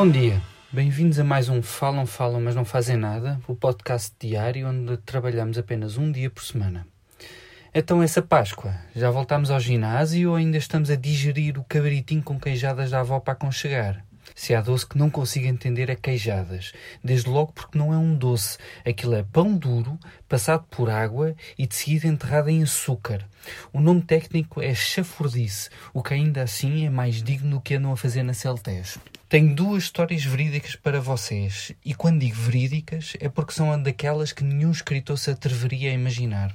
Bom dia, bem-vindos a mais um Falam, Falam, mas não fazem nada, o podcast diário onde trabalhamos apenas um dia por semana. Então, essa Páscoa, já voltamos ao ginásio ou ainda estamos a digerir o cabritinho com queijadas da avó para aconchegar? Se há doce que não consigo entender é queijadas. Desde logo porque não é um doce. Aquilo é pão duro, passado por água e de seguida enterrado em açúcar. O nome técnico é chafurdice, o que ainda assim é mais digno do que andam a fazer na Celtes. Tenho duas histórias verídicas para vocês. E quando digo verídicas é porque são daquelas que nenhum escritor se atreveria a imaginar.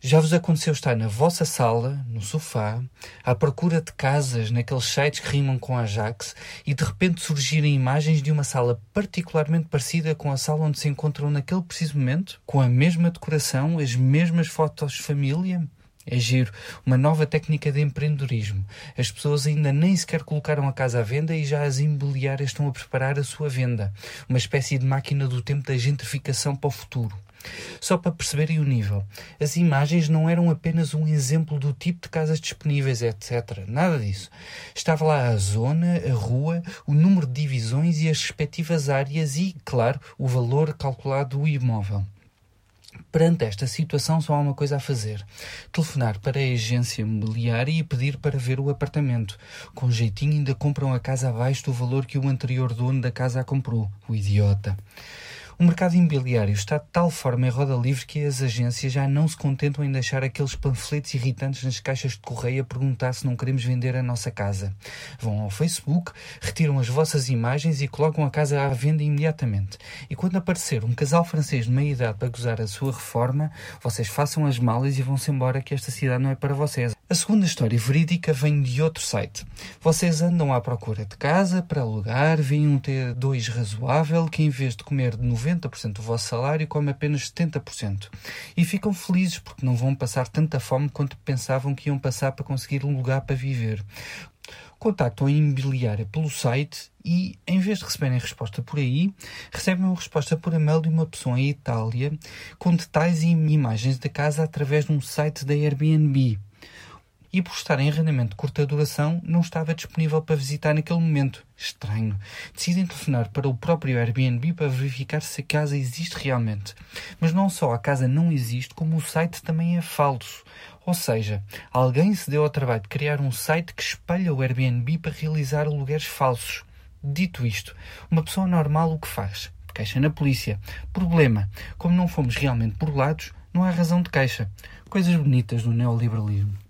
Já vos aconteceu estar na vossa sala, no sofá, à procura de casas naqueles sites que rimam com Ajax e de repente surgirem imagens de uma sala particularmente parecida com a sala onde se encontram naquele preciso momento, com a mesma decoração, as mesmas fotos de família? É giro, uma nova técnica de empreendedorismo. As pessoas ainda nem sequer colocaram a casa à venda e já as imobiliárias estão a preparar a sua venda. Uma espécie de máquina do tempo da gentrificação para o futuro. Só para perceberem o nível, as imagens não eram apenas um exemplo do tipo de casas disponíveis, etc. Nada disso. Estava lá a zona, a rua, o número de divisões e as respectivas áreas e, claro, o valor calculado do imóvel. Perante esta situação, só há uma coisa a fazer: telefonar para a agência imobiliária e pedir para ver o apartamento. Com jeitinho, ainda compram a casa abaixo do valor que o anterior dono da casa a comprou. O idiota. O mercado imobiliário está de tal forma em roda livre que as agências já não se contentam em deixar aqueles panfletos irritantes nas caixas de correio a perguntar se não queremos vender a nossa casa. Vão ao Facebook, retiram as vossas imagens e colocam a casa à venda imediatamente. E quando aparecer um casal francês de meia idade para gozar a sua reforma, vocês façam as malas e vão-se embora que esta cidade não é para vocês. A segunda história verídica vem de outro site. Vocês andam à procura de casa para alugar, veem um T2 razoável que em vez de comer de 90% do vosso salário, come apenas 70%. E ficam felizes porque não vão passar tanta fome quanto pensavam que iam passar para conseguir um lugar para viver. Contactam a imobiliária pelo site e, em vez de receberem resposta por aí, recebem uma resposta por e-mail de uma pessoa em Itália com detalhes e imagens da casa através de um site da Airbnb e por estar em arrendamento de curta duração não estava disponível para visitar naquele momento. Estranho. Decidem telefonar para o próprio Airbnb para verificar se a casa existe realmente. Mas não só a casa não existe, como o site também é falso. Ou seja, alguém se deu ao trabalho de criar um site que espalha o Airbnb para realizar alugueres falsos. Dito isto, uma pessoa normal o que faz? Queixa na polícia. Problema: como não fomos realmente burlados, não há razão de queixa. Coisas bonitas do neoliberalismo.